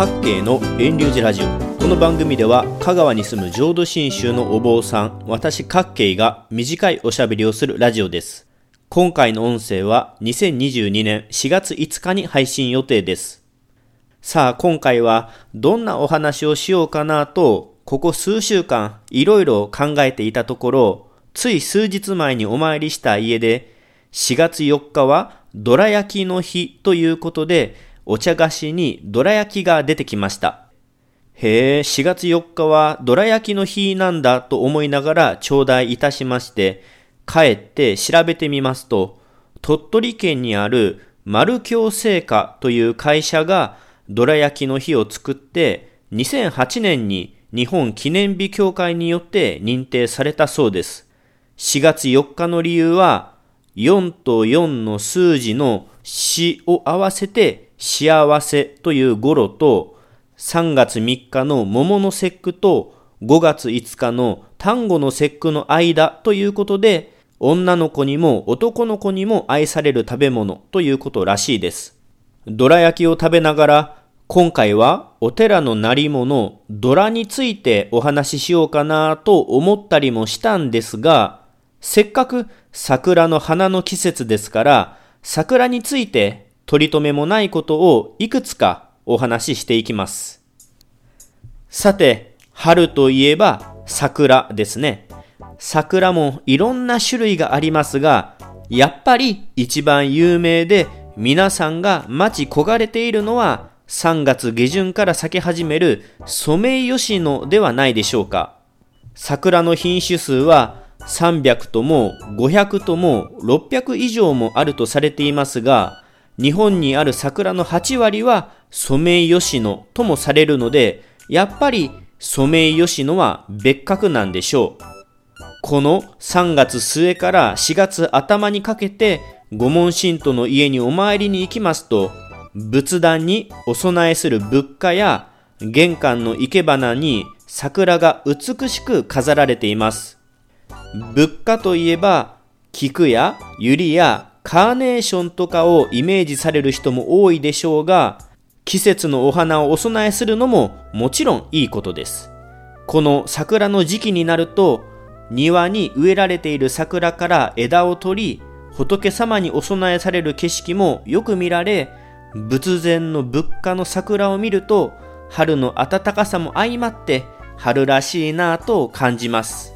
各系の遠流寺ラジオ。この番組では香川に住む浄土真宗のお坊さん私各系が短いおしゃべりをするラジオです。今回の音声は2022年4月5日に配信予定です。さあ今回はどんなお話をしようかなとここ数週間いろいろ考えていたところつい数日前にお参りした家で4月4日はどら焼きの日ということでお茶菓子にどら焼きが出てきました。へえ、4月4日はどら焼きの日なんだと思いながら頂戴いたしまして、帰って調べてみますと、鳥取県にある丸京製菓という会社がどら焼きの日を作って2008年に日本記念日協会によって認定されたそうです。4月4日の理由は4と4の数字の死を合わせて幸せという語呂と3月3日の桃の節句と5月5日の単語の節句の間ということで女の子にも男の子にも愛される食べ物ということらしいです。どら焼きを食べながら、今回はお寺の鳴り物、ドラについてお話ししようかなと思ったりもしたんですが、せっかく桜の花の季節ですから、桜について取り留めもないことをいくつかお話ししていきます。さて、春といえば桜ですね。桜もいろんな種類がありますが、やっぱり一番有名で皆さんが待ち焦がれているのは3月下旬から咲き始めるソメイヨシノではないでしょうか。桜の品種数は300とも500とも600以上もあるとされていますが、日本にある桜の8割はソメイヨシノともされるので、やっぱりソメイヨシノは別格なんでしょう。この3月末から4月頭にかけて、御門神徒の家にお参りに行きますと、仏壇にお供えする仏花や、玄関の生け花に桜が美しく飾られています。仏花といえば、菊や百合やカーネーションとかをイメージされる人も多いでしょうが、季節のお花をお供えするのももちろんいいことです。この桜の時期になると、庭に植えられている桜から枝を取り、仏様にお供えされる景色もよく見られ、仏前の仏花の桜を見ると、春の暖かさも相まって春らしいなぁと感じます。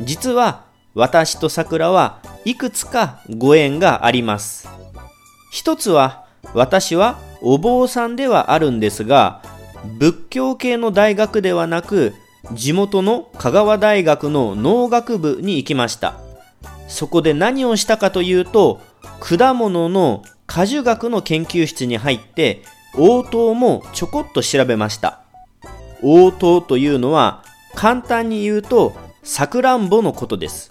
実は私と桜はいくつかご縁があります。一つは私はお坊さんではあるんですが、仏教系の大学ではなく地元の香川大学の農学部に行きました。そこで何をしたかというと、果物の果樹学の研究室に入って、応答もちょこっと調べました。応答というのは、簡単に言うと、さくらんぼのことです。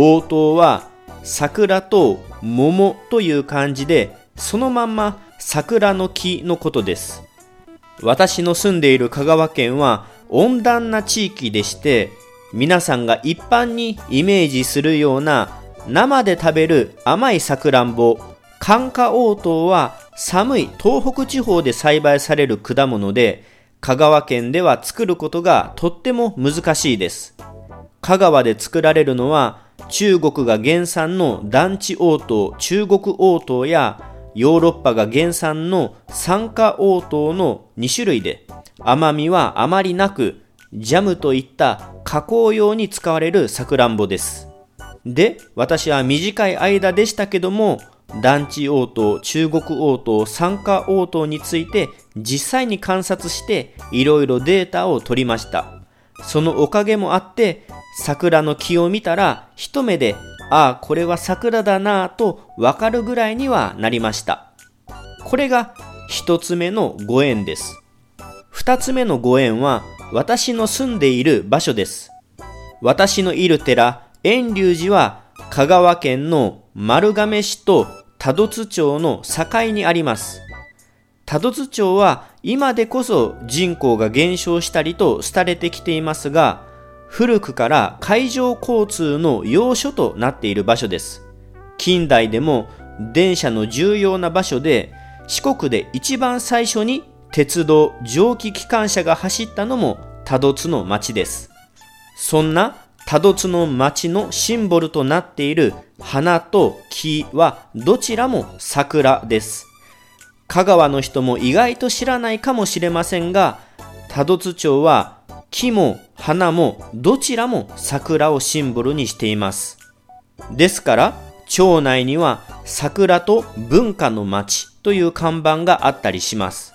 応答は、桜と桃という漢字で、そのまんま桜の木のことです。私の住んでいる香川県は温暖な地域でして皆さんが一般にイメージするような生で食べる甘いさくらんぼ寒化応答は寒い東北地方で栽培される果物で香川県では作ることがとっても難しいです香川で作られるのは中国が原産の団地応答中国応答やヨーロッパが原産の酸化応答の2種類で甘みはあまりなく、ジャムといった加工用に使われるさくらんぼです。で、私は短い間でしたけども、団地応答、中国応答、酸化応答について実際に観察していろいろデータを取りました。そのおかげもあって、桜の木を見たら一目で、ああ、これは桜だなぁとわかるぐらいにはなりました。これが一つ目のご縁です。二つ目のご縁は私の住んでいる場所です。私のいる寺、遠隆寺は香川県の丸亀市と多度津町の境にあります。多度津町は今でこそ人口が減少したりと廃れてきていますが、古くから海上交通の要所となっている場所です。近代でも電車の重要な場所で四国で一番最初に鉄道、蒸気機関車が走ったのも多度津の町です。そんな多度津の町のシンボルとなっている花と木はどちらも桜です。香川の人も意外と知らないかもしれませんが、多度津町は木も花もどちらも桜をシンボルにしています。ですから、町内には桜と文化の町という看板があったりします。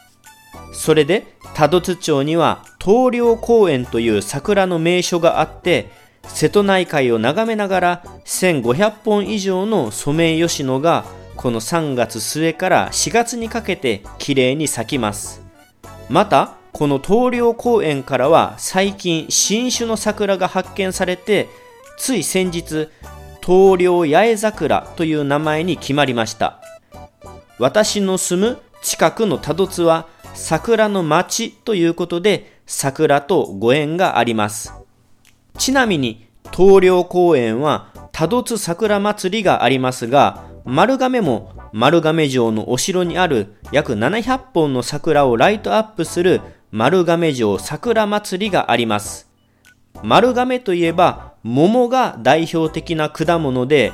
それで、多度津町には東陵公園という桜の名所があって、瀬戸内海を眺めながら1500本以上のソメイヨシノがこの3月末から4月にかけて綺麗に咲きます。また、この東陵公園からは最近新種の桜が発見されて、つい先日、東陵八重桜という名前に決まりました。私の住む近くの多度津は桜の町ということで桜とご縁があります。ちなみに、東陵公園は多度津桜祭りがありますが、丸亀も丸亀城のお城にある約700本の桜をライトアップする丸亀城桜祭りがあります。丸亀といえば桃が代表的な果物で、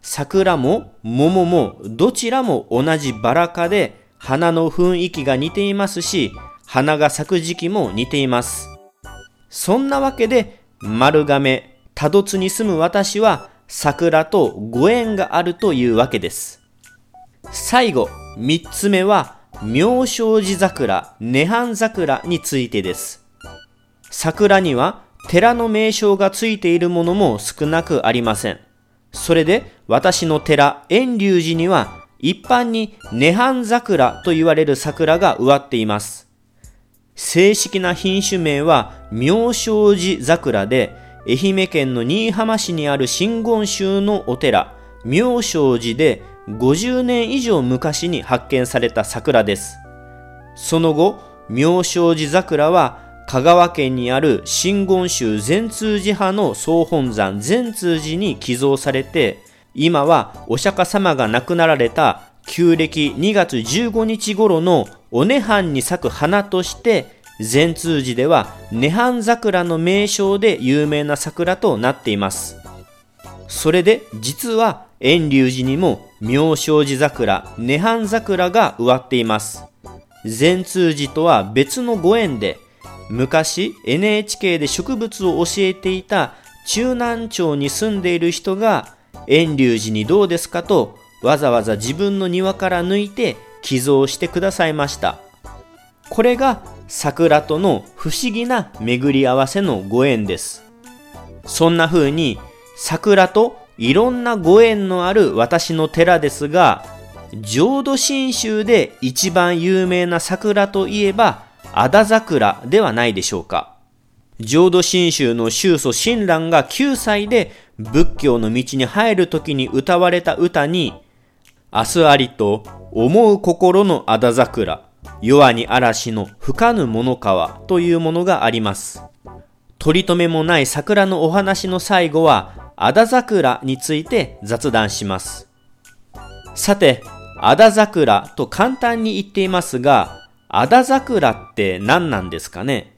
桜も桃もどちらも同じバラ科で花の雰囲気が似ていますし、花が咲く時期も似ています。そんなわけで丸亀、多度津に住む私は桜とご縁があるというわけです。最後、三つ目は、妙正寺桜、涅槃桜についてです。桜には寺の名称がついているものも少なくありません。それで私の寺、遠隆寺には一般に涅槃桜と言われる桜が植わっています。正式な品種名は妙正寺桜で、愛媛県の新居浜市にある真言宗のお寺、妙正寺で50年以上昔に発見された桜です。その後、妙正寺桜は香川県にある真言宗善通寺派の総本山善通寺に寄贈されて、今はお釈迦様が亡くなられた旧暦2月15日頃のお涅槃に咲く花として善通寺では涅槃桜の名称で有名な桜となっていますそれで実は遠隆寺にも妙正寺桜涅槃桜が植わっています善通寺とは別のご縁で昔 NHK で植物を教えていた中南町に住んでいる人が遠隆寺にどうですかとわざわざ自分の庭から抜いて寄贈してくださいました。これが桜との不思議な巡り合わせのご縁です。そんな風に桜といろんなご縁のある私の寺ですが、浄土真宗で一番有名な桜といえば、あだ桜ではないでしょうか。浄土真宗の宗祖親鸞が9歳で仏教の道に入る時に歌われた歌に、明日ありと思う心のあだ桜、弱に嵐の吹かぬものかというものがあります。取り留めもない桜のお話の最後は、あだ桜について雑談します。さて、あだ桜と簡単に言っていますが、あだ桜って何なんですかね？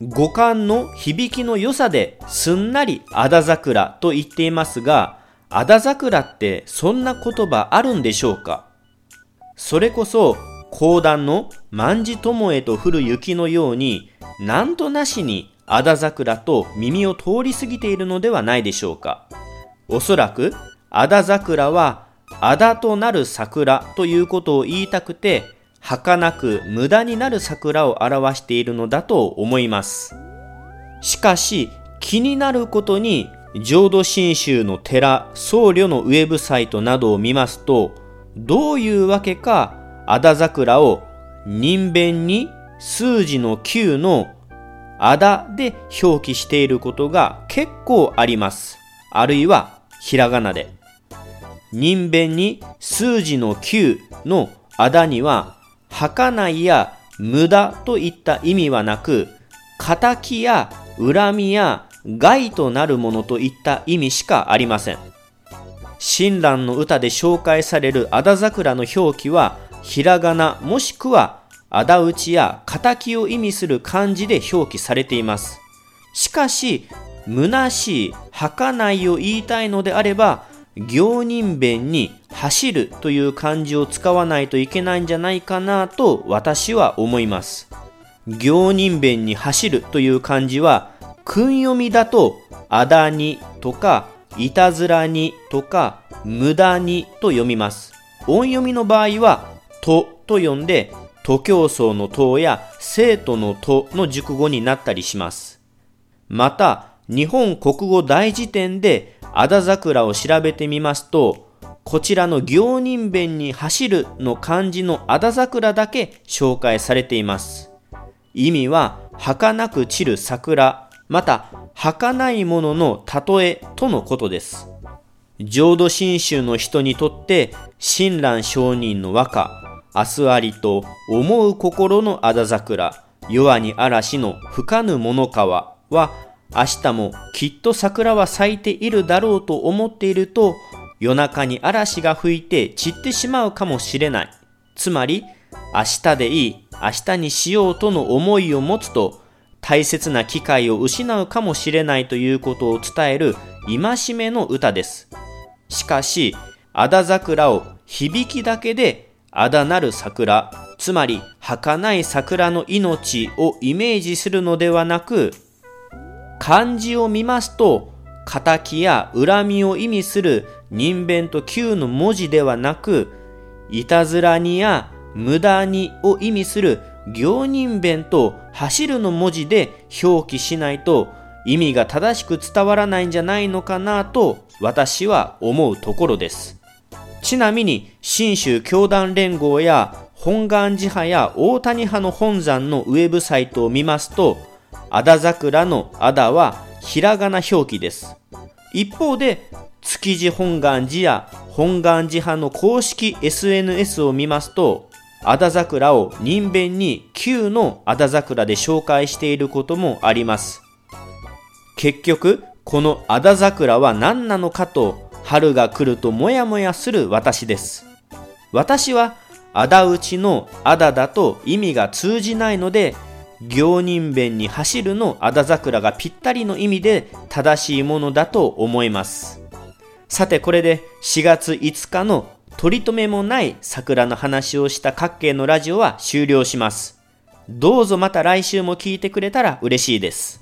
五感の響きの良さですんなりあだ桜と言っていますが、あだ桜ってそんな言葉あるんでしょうか？それこそ講談の万事友へと降る雪のようになんとなしにあだ桜と耳を通り過ぎているのではないでしょうか。おそらくあだ桜はあだとなる桜ということを言いたくて儚く無駄になる桜を表しているのだと思います。しかし気になることに浄土真宗の寺、僧侶のウェブサイトなどを見ますと、どういうわけか、あだ桜を人弁に数字の9のあだで表記していることが結構あります。あるいはひらがなで。人弁に数字の9のあだには、儚いや無駄といった意味はなく、仇や恨みや害となるものといった意味しかありません。親鸞の歌で紹介されるあだ桜の表記は、ひらがなもしくは仇討ちや仇を意味する漢字で表記されています。しかし、虚しい、儚いを言いたいのであれば、行人弁に走るという漢字を使わないといけないんじゃないかなと私は思います。行人弁に走るという漢字は、訓読みだと、あだにとか、いたずらにとか、無駄にと読みます。音読みの場合は、とと読んで、徒競走のとや生徒のとの熟語になったりします。また、日本国語大辞典であだ桜を調べてみますと、こちらの行人弁に走るの漢字のあだ桜だけ紹介されています。意味は、儚く散る桜、また、儚いものの例えとのことです。浄土真宗の人にとって、親鸞上人の和歌、明日ありと思う心のあだ桜、弱に嵐の吹かぬ物川は、明日もきっと桜は咲いているだろうと思っていると、夜中に嵐が吹いて散ってしまうかもしれない。つまり、明日でいい、明日にしようとの思いを持つと、大切な機会を失うかもしれないということを伝える戒めの歌です。しかし、あだ桜を響きだけであだなる桜、つまり儚い桜の命をイメージするのではなく、漢字を見ますと、仇や恨みを意味する人弁と旧の文字ではなく、いたずらにや無駄にを意味する行人弁と走るの文字で表記しないと意味が正しく伝わらないんじゃないのかなと私は思うところです。ちなみに、新州教団連合や本願寺派や大谷派の本山のウェブサイトを見ますと、あだ桜のあだはひらがな表記です。一方で、築地本願寺や本願寺派の公式 SNS を見ますと、あだ桜を人弁に旧のあだ桜で紹介していることもあります。結局、このあだ桜は何なのかと春が来るともやもやする私です。私は、あだ討ちのあだだと意味が通じないので、行人弁に走るのあだ桜がぴったりの意味で正しいものだと思います。さてこれで4月5日の取り留めもない桜の話をした各系のラジオは終了します。どうぞまた来週も聞いてくれたら嬉しいです。